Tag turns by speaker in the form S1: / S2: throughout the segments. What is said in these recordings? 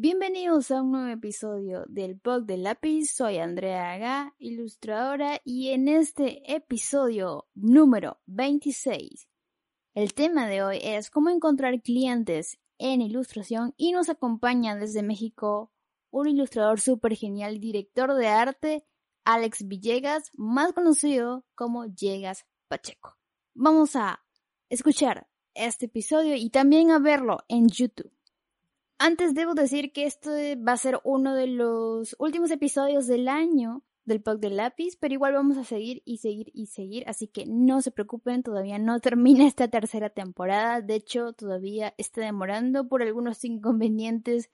S1: Bienvenidos a un nuevo episodio del blog del lápiz. Soy Andrea Aga, ilustradora, y en este episodio número 26, el tema de hoy es cómo encontrar clientes en ilustración y nos acompaña desde México un ilustrador súper genial, director de arte, Alex Villegas, más conocido como Llegas Pacheco. Vamos a escuchar este episodio y también a verlo en YouTube. Antes debo decir que esto va a ser uno de los últimos episodios del año del Pug del Lápiz, pero igual vamos a seguir y seguir y seguir, así que no se preocupen, todavía no termina esta tercera temporada, de hecho todavía está demorando por algunos inconvenientes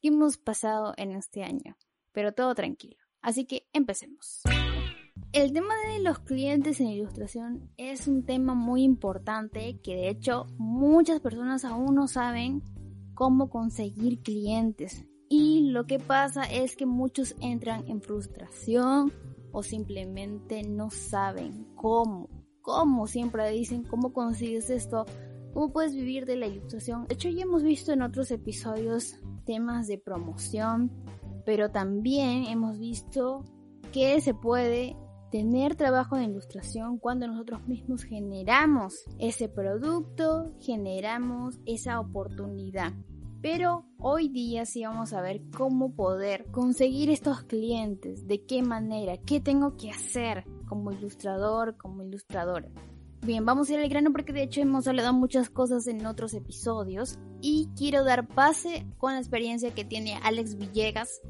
S1: que hemos pasado en este año, pero todo tranquilo, así que empecemos. El tema de los clientes en ilustración es un tema muy importante que de hecho muchas personas aún no saben cómo conseguir clientes. Y lo que pasa es que muchos entran en frustración o simplemente no saben cómo. Cómo siempre dicen, cómo consigues esto, cómo puedes vivir de la ilustración. De hecho, ya hemos visto en otros episodios temas de promoción, pero también hemos visto que se puede tener trabajo de ilustración cuando nosotros mismos generamos ese producto, generamos esa oportunidad. Pero hoy día sí vamos a ver cómo poder conseguir estos clientes, de qué manera, qué tengo que hacer como ilustrador, como ilustradora. Bien, vamos a ir al grano porque de hecho hemos hablado muchas cosas en otros episodios y quiero dar pase con la experiencia que tiene Alex Villegas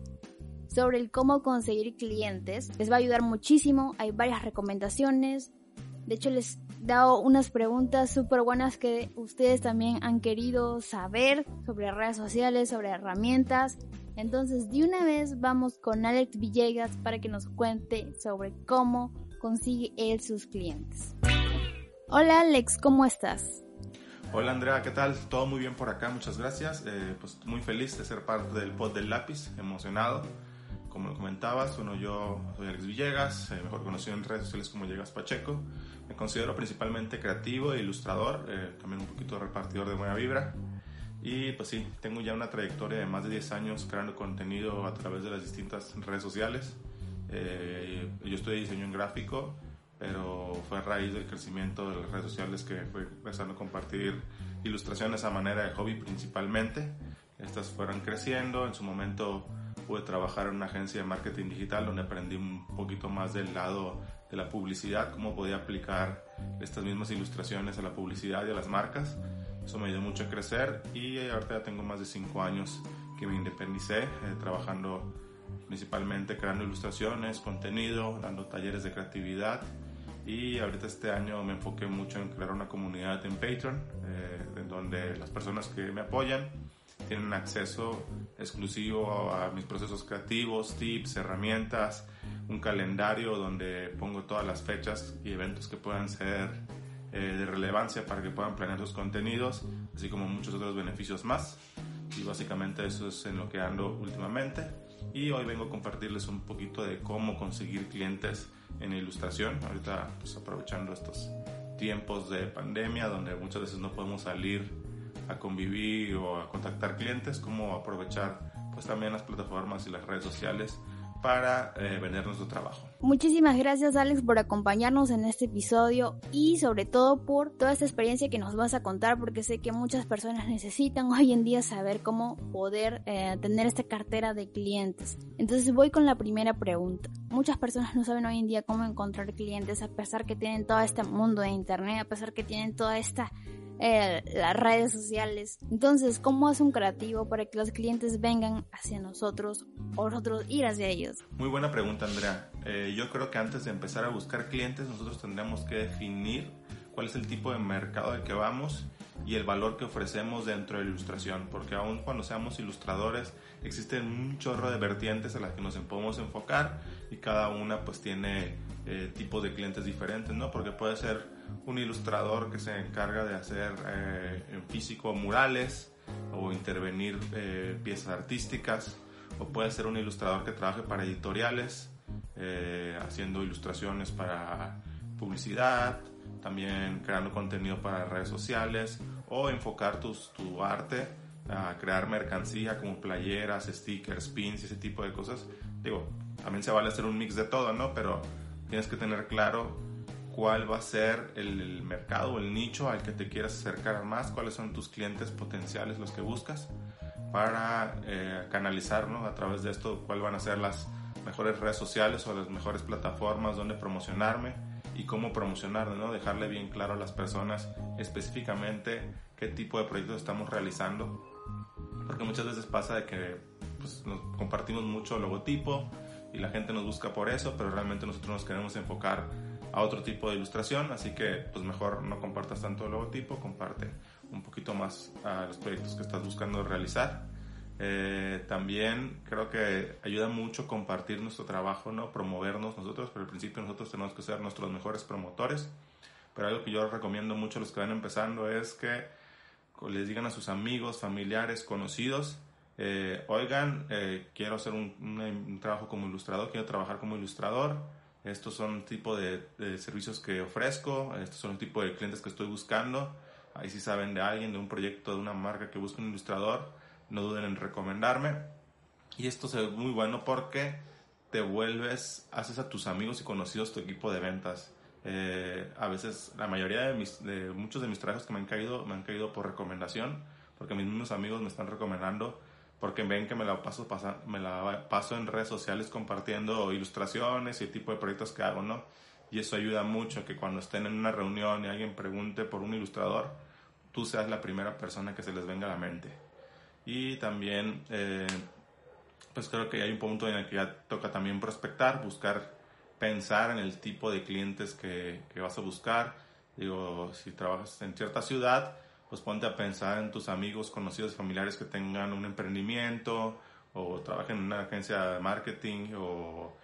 S1: sobre el cómo conseguir clientes. Les va a ayudar muchísimo, hay varias recomendaciones. De hecho les dado unas preguntas súper buenas que ustedes también han querido saber sobre redes sociales, sobre herramientas. Entonces, de una vez vamos con Alex Villegas para que nos cuente sobre cómo consigue él sus clientes. Hola Alex, ¿cómo estás?
S2: Hola Andrea, ¿qué tal? Todo muy bien por acá, muchas gracias. Eh, pues muy feliz de ser parte del pod del lápiz, emocionado. Como lo comentabas, bueno, yo soy Alex Villegas, eh, mejor conocido en redes sociales como Llegas Pacheco. Me considero principalmente creativo e ilustrador, eh, también un poquito repartidor de buena vibra. Y pues sí, tengo ya una trayectoria de más de 10 años creando contenido a través de las distintas redes sociales. Eh, yo estudié diseño en gráfico, pero fue a raíz del crecimiento de las redes sociales que fue empezando a compartir ilustraciones a manera de hobby principalmente. Estas fueron creciendo, en su momento pude trabajar en una agencia de marketing digital donde aprendí un poquito más del lado de la publicidad, cómo podía aplicar estas mismas ilustraciones a la publicidad y a las marcas. Eso me ayudó mucho a crecer y ahorita ya tengo más de 5 años que me independicé, eh, trabajando principalmente creando ilustraciones, contenido, dando talleres de creatividad y ahorita este año me enfoqué mucho en crear una comunidad en Patreon, eh, en donde las personas que me apoyan tienen acceso exclusivo a mis procesos creativos, tips, herramientas, un calendario donde pongo todas las fechas y eventos que puedan ser eh, de relevancia para que puedan planear sus contenidos, así como muchos otros beneficios más. Y básicamente eso es en lo que ando últimamente. Y hoy vengo a compartirles un poquito de cómo conseguir clientes en ilustración. Ahorita pues aprovechando estos tiempos de pandemia donde muchas veces no podemos salir a convivir o a contactar clientes, cómo aprovechar pues también las plataformas y las redes sociales para eh, vender nuestro trabajo.
S1: Muchísimas gracias Alex por acompañarnos en este episodio y sobre todo por toda esta experiencia que nos vas a contar porque sé que muchas personas necesitan hoy en día saber cómo poder eh, tener esta cartera de clientes. Entonces voy con la primera pregunta. Muchas personas no saben hoy en día cómo encontrar clientes a pesar que tienen todo este mundo de internet, a pesar que tienen toda esta eh, las redes sociales. Entonces, ¿cómo hace un creativo para que los clientes vengan hacia nosotros o nosotros ir hacia ellos?
S2: Muy buena pregunta, Andrea. Eh, yo creo que antes de empezar a buscar clientes, nosotros tendríamos que definir cuál es el tipo de mercado al que vamos y el valor que ofrecemos dentro de la ilustración, porque aun cuando seamos ilustradores existen un chorro de vertientes a las que nos podemos enfocar y cada una pues tiene eh, tipos de clientes diferentes, ¿no? Porque puede ser un ilustrador que se encarga de hacer eh, en físico murales o intervenir eh, piezas artísticas, o puede ser un ilustrador que trabaje para editoriales, haciendo ilustraciones para publicidad, también creando contenido para redes sociales o enfocar tus, tu arte a crear mercancía como playeras, stickers, pins, ese tipo de cosas. Digo, también se vale hacer un mix de todo, ¿no? Pero tienes que tener claro cuál va a ser el, mercado o el nicho al que te quieras acercar más, cuáles son tus clientes potenciales, los que buscas, para eh, canalizar ¿no? a través de esto cuáles van a ser las mejores redes sociales o las mejores plataformas donde promocionarme y cómo promocionar, ¿no? dejarle bien claro a las personas específicamente qué tipo de proyectos estamos realizando. Porque muchas veces pasa de que pues, nos compartimos mucho logotipo y la gente nos busca por eso, pero realmente nosotros nos queremos enfocar a otro tipo de ilustración, así que pues mejor no compartas tanto el logotipo, comparte un poquito más a los proyectos que estás buscando realizar. Eh, también creo que ayuda mucho compartir nuestro trabajo, ¿no? promovernos nosotros, pero al principio nosotros tenemos que ser nuestros mejores promotores. Pero algo que yo recomiendo mucho a los que van empezando es que les digan a sus amigos, familiares, conocidos, eh, oigan, eh, quiero hacer un, un, trabajo como ilustrador, quiero trabajar como ilustrador, estos son el tipo de, servicios que ofrezco, estos son el tipo de clientes que estoy buscando, ahí si saben de alguien, de un proyecto, de una marca que busca un ilustrador, no duden en recomendarme. Y esto es muy bueno porque te vuelves, haces a tus amigos y conocidos tu equipo de ventas. Eh, a veces la mayoría de, mis, de muchos de mis trabajos que me han caído me han caído por recomendación porque mis mismos amigos me están recomendando porque ven que me la paso me la paso en redes sociales compartiendo ilustraciones y el tipo de proyectos que hago no y eso ayuda mucho que cuando estén en una reunión y alguien pregunte por un ilustrador tú seas la primera persona que se les venga a la mente y también eh, pues creo que hay un punto en el que ya toca también prospectar buscar pensar en el tipo de clientes que, que, vas a buscar. Digo, si trabajas en cierta ciudad, pues ponte a pensar en tus amigos, conocidos familiares que tengan un emprendimiento o trabajen en una agencia de marketing o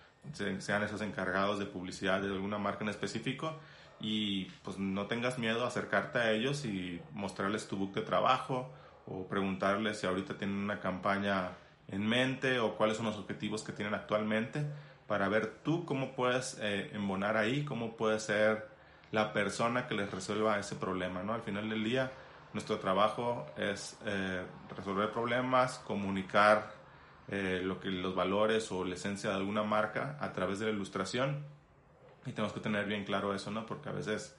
S2: sean esos encargados de publicidad de alguna marca en específico y pues no tengas miedo a acercarte a ellos y mostrarles tu book de trabajo o preguntarles si ahorita tienen una campaña en mente o cuáles son los objetivos que tienen actualmente para ver tú cómo puedes eh, embonar ahí, cómo puedes ser la persona que les resuelva ese problema, ¿no? Al final del día, nuestro trabajo es eh, resolver problemas, comunicar eh, lo que, los valores o la esencia de alguna marca a través de la ilustración y tenemos que tener bien claro eso, ¿no? Porque a veces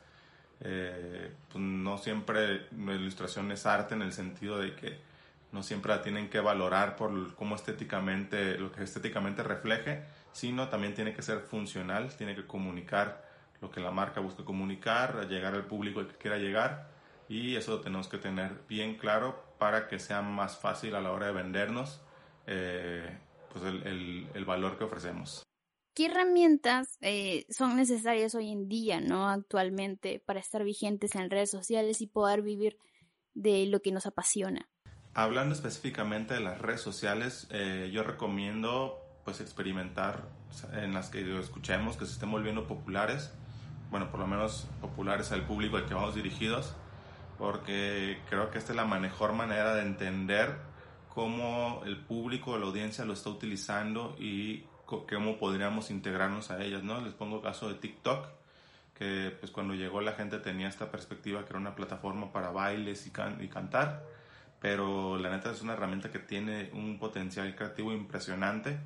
S2: pues no siempre la ilustración es arte en el sentido de que no siempre la tienen que valorar por cómo estéticamente, lo que estéticamente refleje, sino también tiene que ser funcional, tiene que comunicar lo que la marca busca comunicar, llegar al público que quiera llegar y eso lo tenemos que tener bien claro para que sea más fácil a la hora de vendernos eh, pues el, el, valor que ofrecemos.
S1: ¿Qué herramientas eh, son necesarias hoy en día, no actualmente, para estar vigentes en redes sociales y poder vivir de lo que nos apasiona?
S2: Hablando específicamente de las redes sociales, eh, yo recomiendo pues experimentar en las que escuchemos que se estén volviendo populares, bueno, por lo menos populares al público al que vamos dirigidos, porque creo que esta es la mejor manera de entender cómo el público, la audiencia lo está utilizando y cómo podríamos integrarnos a ellas, ¿no? Les pongo caso de TikTok, que pues cuando llegó la gente tenía esta perspectiva que era una plataforma para bailes y, y cantar, pero la neta es una herramienta que tiene un potencial creativo impresionante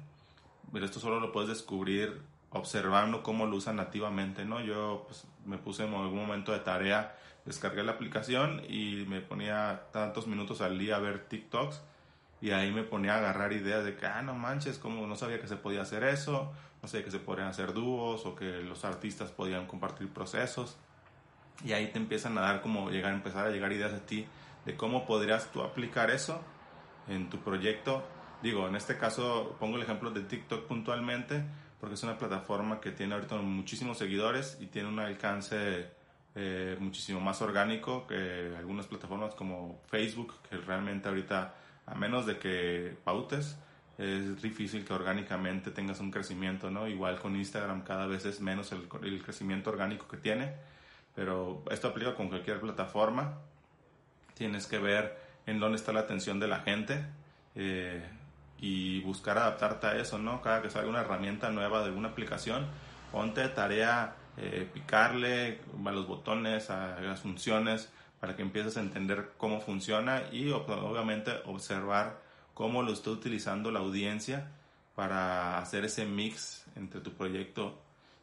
S2: pero esto solo lo puedes descubrir observando cómo lo usan nativamente, ¿no? Yo pues, me puse en algún momento de tarea, descargué la aplicación y me ponía tantos minutos al día a ver TikToks y ahí me ponía a agarrar ideas de que, ah, no manches, como no sabía que se podía hacer eso, no sabía que se podían hacer dúos o que los artistas podían compartir procesos y ahí te empiezan a dar como llegar, empezar a llegar ideas a ti de cómo podrías tú aplicar eso en tu proyecto. Digo, en este caso pongo el ejemplo de TikTok puntualmente porque es una plataforma que tiene ahorita muchísimos seguidores y tiene un alcance eh, muchísimo más orgánico que algunas plataformas como Facebook, que realmente ahorita, a menos de que pautes, es difícil que orgánicamente tengas un crecimiento, ¿no? Igual con Instagram cada vez es menos el, crecimiento orgánico que tiene, pero esto aplica con cualquier plataforma. Tienes que ver en dónde está la atención de la gente eh, y buscar adaptarte a eso, ¿no? Cada que salga una herramienta nueva de alguna aplicación, ponte tarea eh, picarle a los botones, a las funciones, para que empieces a entender cómo funciona y obviamente observar cómo lo está utilizando la audiencia para hacer ese mix entre tu proyecto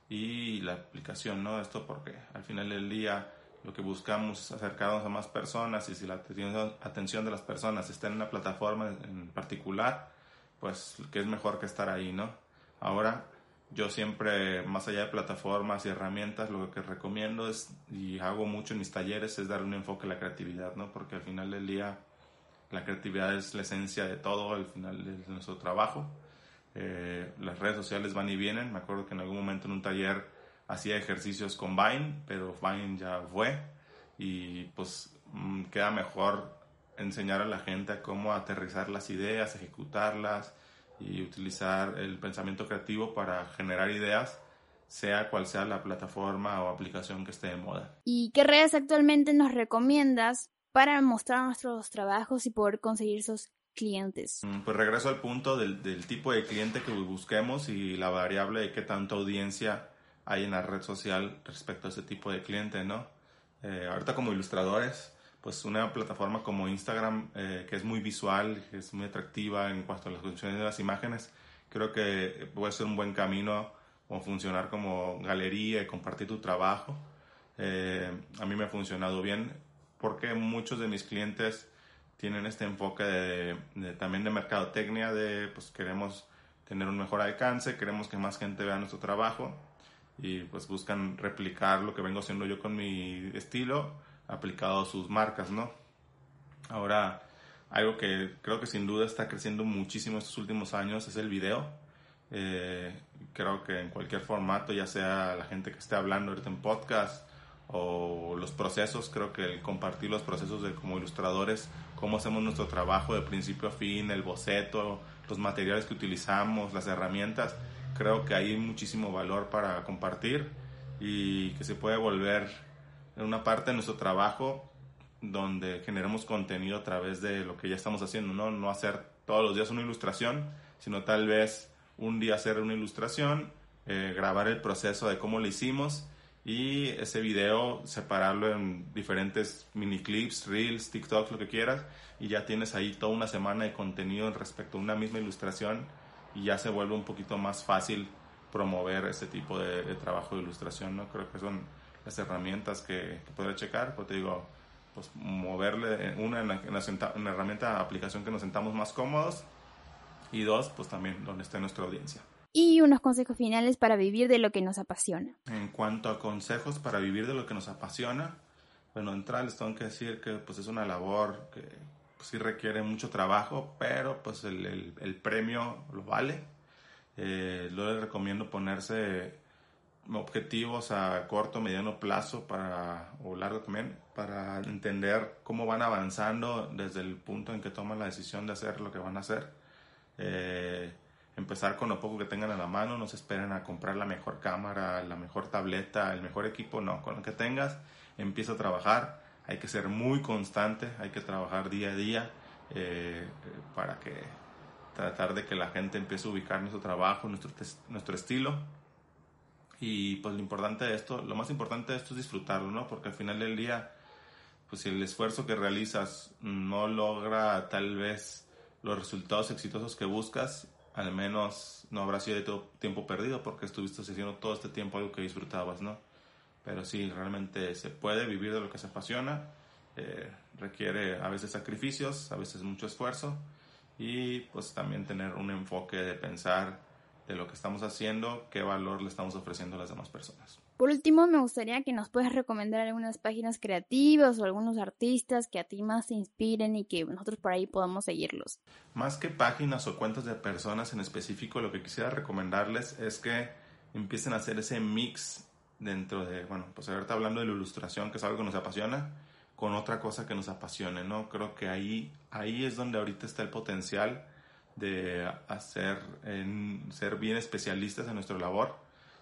S2: y la aplicación, ¿no? Esto porque al final del día lo que buscamos es acercarnos a más personas y si la atención de las personas está en una plataforma en particular, pues que es mejor que estar ahí, ¿no? Ahora, yo siempre, más allá de plataformas y herramientas, lo que recomiendo es, y hago mucho en mis talleres, es dar un enfoque a la creatividad, ¿no? Porque al final del día, la creatividad es la esencia de todo, al final de nuestro trabajo. Eh, las redes sociales van y vienen. Me acuerdo que en algún momento en un taller hacía ejercicios con Vine, pero Vine ya fue y pues mm, queda mejor enseñar a la gente a cómo aterrizar las ideas, ejecutarlas y utilizar el pensamiento creativo para generar ideas, sea cual sea la plataforma o aplicación que esté de moda.
S1: ¿Y qué redes actualmente nos recomiendas para mostrar nuestros trabajos y poder conseguir esos clientes?
S2: Mm, pues regreso al punto del, del tipo de cliente que busquemos y la variable de qué tanta audiencia hay en la red social respecto a ese tipo de cliente, ¿no? Eh, ahorita como ilustradores, pues una plataforma como Instagram, eh, que es muy visual, que es muy atractiva en cuanto a las funciones de las imágenes, creo que puede ser un buen camino o funcionar como galería y compartir tu trabajo. Eh, a mí me ha funcionado bien porque muchos de mis clientes tienen este enfoque de, también de mercadotecnia, de pues queremos tener un mejor alcance, queremos que más gente vea nuestro trabajo y pues buscan replicar lo que vengo haciendo yo con mi estilo aplicado sus marcas, ¿no? Ahora, algo que creo que sin duda está creciendo muchísimo estos últimos años es el video. Eh, creo que en cualquier formato, ya sea la gente que esté hablando ahorita en podcast o los procesos, creo que el compartir los procesos de como ilustradores, cómo hacemos nuestro trabajo de principio a fin, el boceto, los materiales que utilizamos, las herramientas, creo que hay muchísimo valor para compartir y que se puede volver una parte de nuestro trabajo donde generemos contenido a través de lo que ya estamos haciendo, ¿no? No hacer todos los días una ilustración, sino tal vez un día hacer una ilustración, eh, grabar el proceso de cómo lo hicimos y ese video separarlo en diferentes mini clips, reels, TikToks, lo que quieras y ya tienes ahí toda una semana de contenido respecto a una misma ilustración y ya se vuelve un poquito más fácil promover ese tipo de, trabajo de ilustración, ¿no? Creo que son las herramientas que, que podré checar, pues te digo, pues moverle una en la, en la herramienta aplicación que nos sentamos más cómodos y dos, pues también donde esté nuestra audiencia.
S1: Y unos consejos finales para vivir de lo que nos apasiona.
S2: En cuanto a consejos para vivir de lo que nos apasiona, bueno, entrar les tengo que decir que pues es una labor que pues, sí requiere mucho trabajo, pero pues el, el, premio lo vale. Eh, yo les recomiendo ponerse objetivos a corto, mediano plazo para, o largo también, para entender cómo van avanzando desde el punto en que toman la decisión de hacer lo que van a hacer. Eh, empezar con lo poco que tengan a la mano, no se esperen a comprar la mejor cámara, la mejor tableta, el mejor equipo, no, con lo que tengas, empieza a trabajar hay que ser muy constante, hay que trabajar día a día eh, para que tratar de que la gente empiece a ubicar nuestro trabajo, nuestro, nuestro estilo. Y pues lo importante de esto, lo más importante de esto es disfrutarlo, ¿no? Porque al final del día, pues si el esfuerzo que realizas no logra tal vez los resultados exitosos que buscas, al menos no habrá sido de todo tiempo perdido porque estuviste haciendo todo este tiempo algo que disfrutabas, ¿no? Pero sí, realmente se puede vivir de lo que se apasiona. Eh, requiere a veces sacrificios, a veces mucho esfuerzo y pues también tener un enfoque de pensar de lo que estamos haciendo, qué valor le estamos ofreciendo a las demás personas.
S1: Por último, me gustaría que nos puedas recomendar algunas páginas creativas o algunos artistas que a ti más te inspiren y que nosotros por ahí podamos seguirlos.
S2: Más que páginas o cuentas de personas en específico, lo que quisiera recomendarles es que empiecen a hacer ese mix dentro de, bueno, pues ahorita hablando de la ilustración, que es algo que nos apasiona, con otra cosa que nos apasione, ¿no? Creo que ahí, ahí es donde ahorita está el potencial de hacer, en, ser bien especialistas en nuestra labor.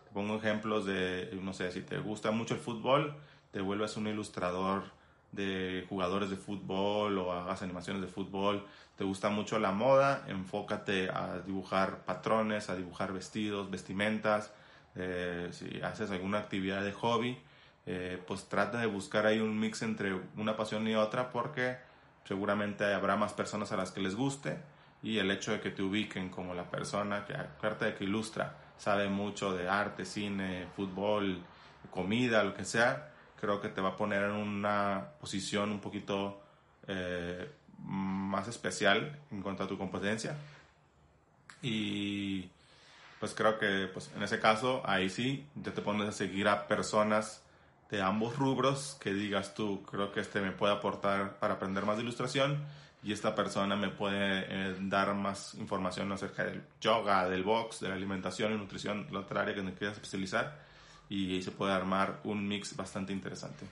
S2: Te pongo ejemplos de, no sé, si te gusta mucho el fútbol, te vuelves un ilustrador de jugadores de fútbol o hagas animaciones de fútbol. Te gusta mucho la moda, enfócate a dibujar patrones, a dibujar vestidos, vestimentas. Eh, si haces alguna actividad de hobby, eh, pues trata de buscar ahí un mix entre una pasión y otra porque seguramente habrá más personas a las que les guste y el hecho de que te ubiquen como la persona que aparte de que ilustra sabe mucho de arte, cine, fútbol, comida, lo que sea, creo que te va a poner en una posición un poquito eh, más especial en cuanto a tu competencia. Y pues creo que pues en ese caso ahí sí ya te pones a seguir a personas de ambos rubros que digas tú, creo que este me puede aportar para aprender más de ilustración y esta persona me puede eh, dar más información acerca del yoga, del box, de la alimentación y nutrición, la otra área que me quieras especializar y ahí se puede armar un mix bastante interesante.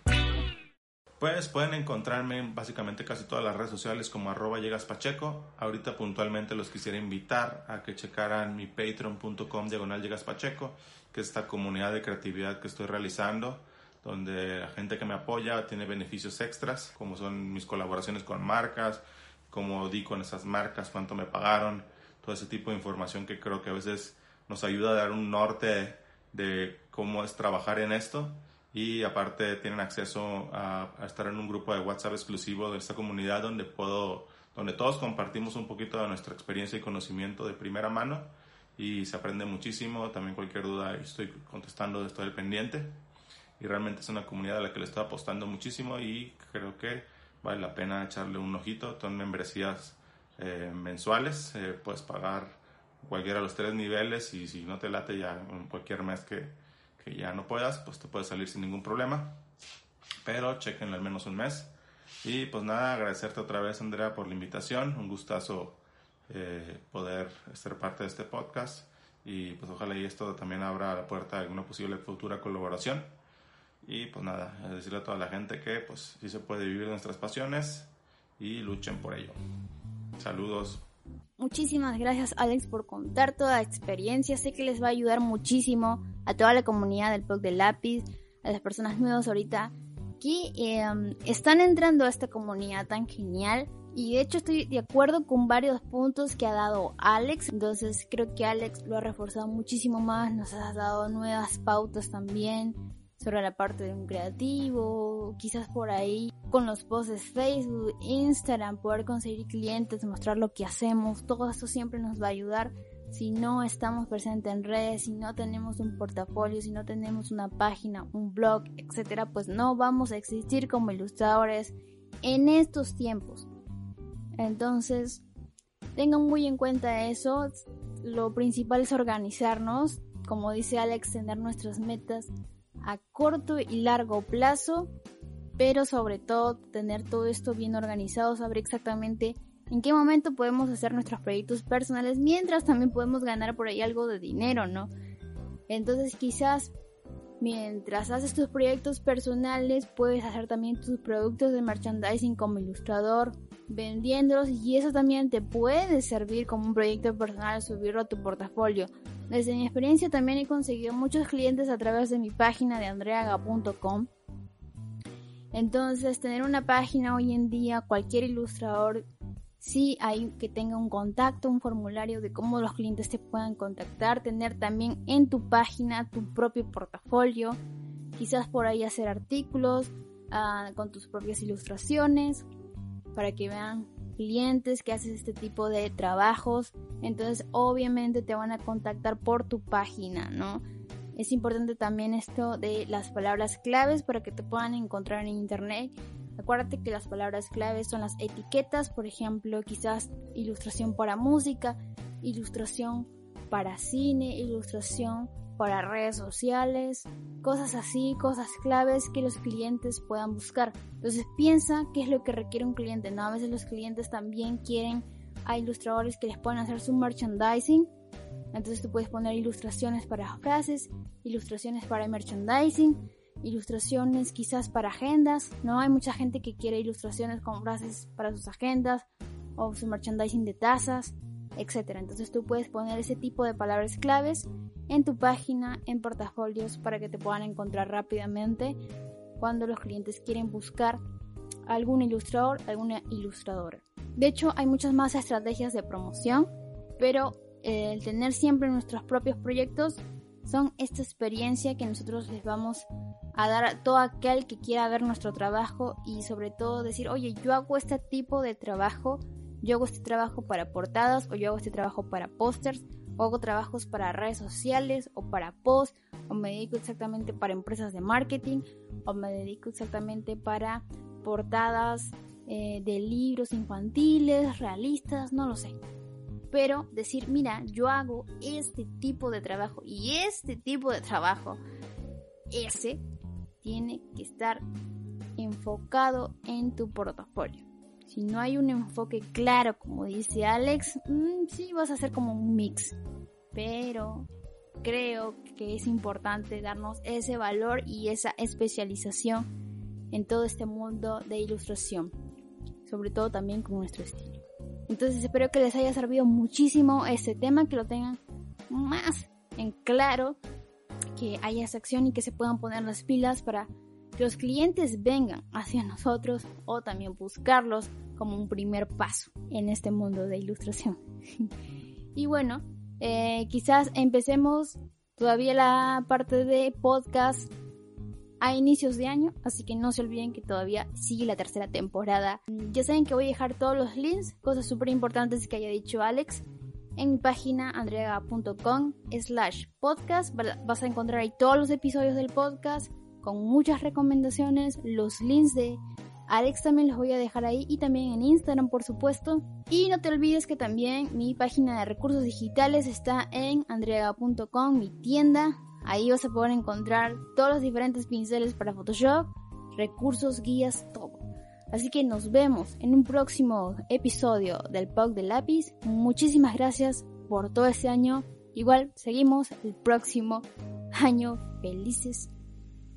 S2: Pues pueden encontrarme en básicamente casi todas las redes sociales como arroba llegaspacheco. Ahorita puntualmente los quisiera invitar a que checaran mi patreon.com diagonal llegaspacheco, que es esta comunidad de creatividad que estoy realizando donde la gente que me apoya tiene beneficios extras, como son mis colaboraciones con marcas, cómo di con esas marcas, cuánto me pagaron, todo ese tipo de información que creo que a veces nos ayuda a dar un norte de cómo es trabajar en esto. Y aparte tienen acceso a, estar en un grupo de WhatsApp exclusivo de esta comunidad donde puedo donde todos compartimos un poquito de nuestra experiencia y conocimiento de primera mano y se aprende muchísimo, también cualquier duda estoy contestando, estoy al pendiente y realmente es una comunidad a la que le estoy apostando muchísimo y creo que vale la pena echarle un ojito. Son membresías eh, mensuales, eh, puedes pagar cualquiera de los tres niveles y si no te late ya cualquier mes que, que ya no puedas, pues te puedes salir sin ningún problema. Pero chequenlo al menos un mes. Y pues nada, agradecerte otra vez Andrea por la invitación, un gustazo eh, poder ser parte de este podcast y pues ojalá y esto también abra la puerta a alguna posible futura colaboración. Y pues nada, decirle a toda la gente que pues sí se puede vivir nuestras pasiones y luchen por ello. Saludos.
S1: Muchísimas gracias Alex por contar toda la experiencia. Sé que les va a ayudar muchísimo a toda la comunidad del POC del lápiz, a las personas nuevas ahorita que em, están entrando a esta comunidad tan genial. Y de hecho estoy de acuerdo con varios puntos que ha dado Alex. Entonces creo que Alex lo ha reforzado muchísimo más. Nos ha dado nuevas pautas también sobre la parte de un creativo, quizás por ahí con los posts Facebook, Instagram, poder conseguir clientes, mostrar lo que hacemos, todo esto siempre nos va a ayudar. Si no estamos presentes en redes, si no tenemos un portafolio, si no tenemos una página, un blog, etcétera, pues no vamos a existir como ilustradores en estos tiempos. Entonces, tengan muy en cuenta eso. Lo principal es organizarnos, como dice Alex, tener nuestras metas a corto y largo plazo, pero sobre todo tener todo esto bien organizado, saber exactamente en qué momento podemos hacer nuestros proyectos personales, mientras también podemos ganar por ahí algo de dinero, ¿no? Entonces quizás mientras haces tus proyectos personales, puedes hacer también tus productos de merchandising como ilustrador, vendiéndolos y eso también te puede servir como un proyecto personal, subirlo a tu portafolio. Desde mi experiencia también he conseguido muchos clientes a través de mi página de andreaga.com. Entonces, tener una página hoy en día, cualquier ilustrador, sí hay que tenga un contacto, un formulario de cómo los clientes te puedan contactar, tener también en tu página tu propio portafolio, quizás por ahí hacer artículos ah, con tus propias ilustraciones para que vean clientes que haces este tipo de trabajos, entonces obviamente te van a contactar por tu página, ¿no? Es importante también esto de las palabras claves para que te puedan encontrar en internet. Acuérdate que las palabras claves son las etiquetas, por ejemplo, quizás ilustración para música, ilustración para cine, ilustración para redes sociales, cosas así, cosas claves que los clientes puedan buscar. Entonces piensa qué es lo que requiere un cliente, ¿no? A veces los clientes también quieren a ilustradores que les puedan hacer su merchandising Entonces tú puedes poner ilustraciones para frases, ilustraciones para merchandising, ilustraciones quizás para agendas, ¿no? Hay mucha gente que quiere ilustraciones con frases para sus agendas o su merchandising de tazas, etc. Entonces tú puedes poner ese tipo de palabras claves en tu página, en portafolios, para que te puedan encontrar rápidamente cuando los clientes quieren buscar algún ilustrador, alguna ilustradora. De hecho, hay muchas más estrategias de promoción, pero eh, el tener siempre nuestros propios proyectos son esta experiencia que nosotros les vamos a dar a todo aquel que quiera ver nuestro trabajo y sobre todo decir, oye, yo hago este tipo de trabajo, yo hago este trabajo para portadas o yo hago este trabajo para pósters o hago trabajos para redes sociales o para post o me dedico exactamente para empresas de marketing o me dedico exactamente para portadas eh, de libros infantiles, realistas, no lo sé pero decir, mira, yo hago este tipo de trabajo y este tipo de trabajo, ese tiene que estar enfocado en tu portafolio. Si no hay un enfoque claro, como dice Alex, mm, sí vas a hacer como un mix. Pero creo que es importante darnos ese valor y esa especialización en todo este mundo de ilustración. Sobre todo también con nuestro estilo. Entonces espero que les haya servido muchísimo este tema, que lo tengan más en claro, que haya esa acción y que se puedan poner las pilas para que los clientes vengan hacia nosotros o también buscarlos como un primer paso en este mundo de ilustración. y bueno, eh, quizás empecemos todavía la parte de podcast a inicios de año, así que no se olviden que todavía sigue la tercera temporada. Ya saben que voy a dejar todos los links, cosas súper importantes que haya dicho Alex, en mi página andreaga.com slash podcast. Vas a encontrar ahí todos los episodios del podcast con muchas recomendaciones, los links de Alex también los voy a dejar ahí y también en Instagram por supuesto. Y no te olvides que también mi página de recursos digitales está en andreaga.com, mi tienda Ahí vas a poder encontrar todos los diferentes pinceles para Photoshop, recursos, guías, todo. Así que nos vemos en un próximo episodio del POC de lápiz. Muchísimas gracias por todo este año. Igual seguimos el próximo año. Felices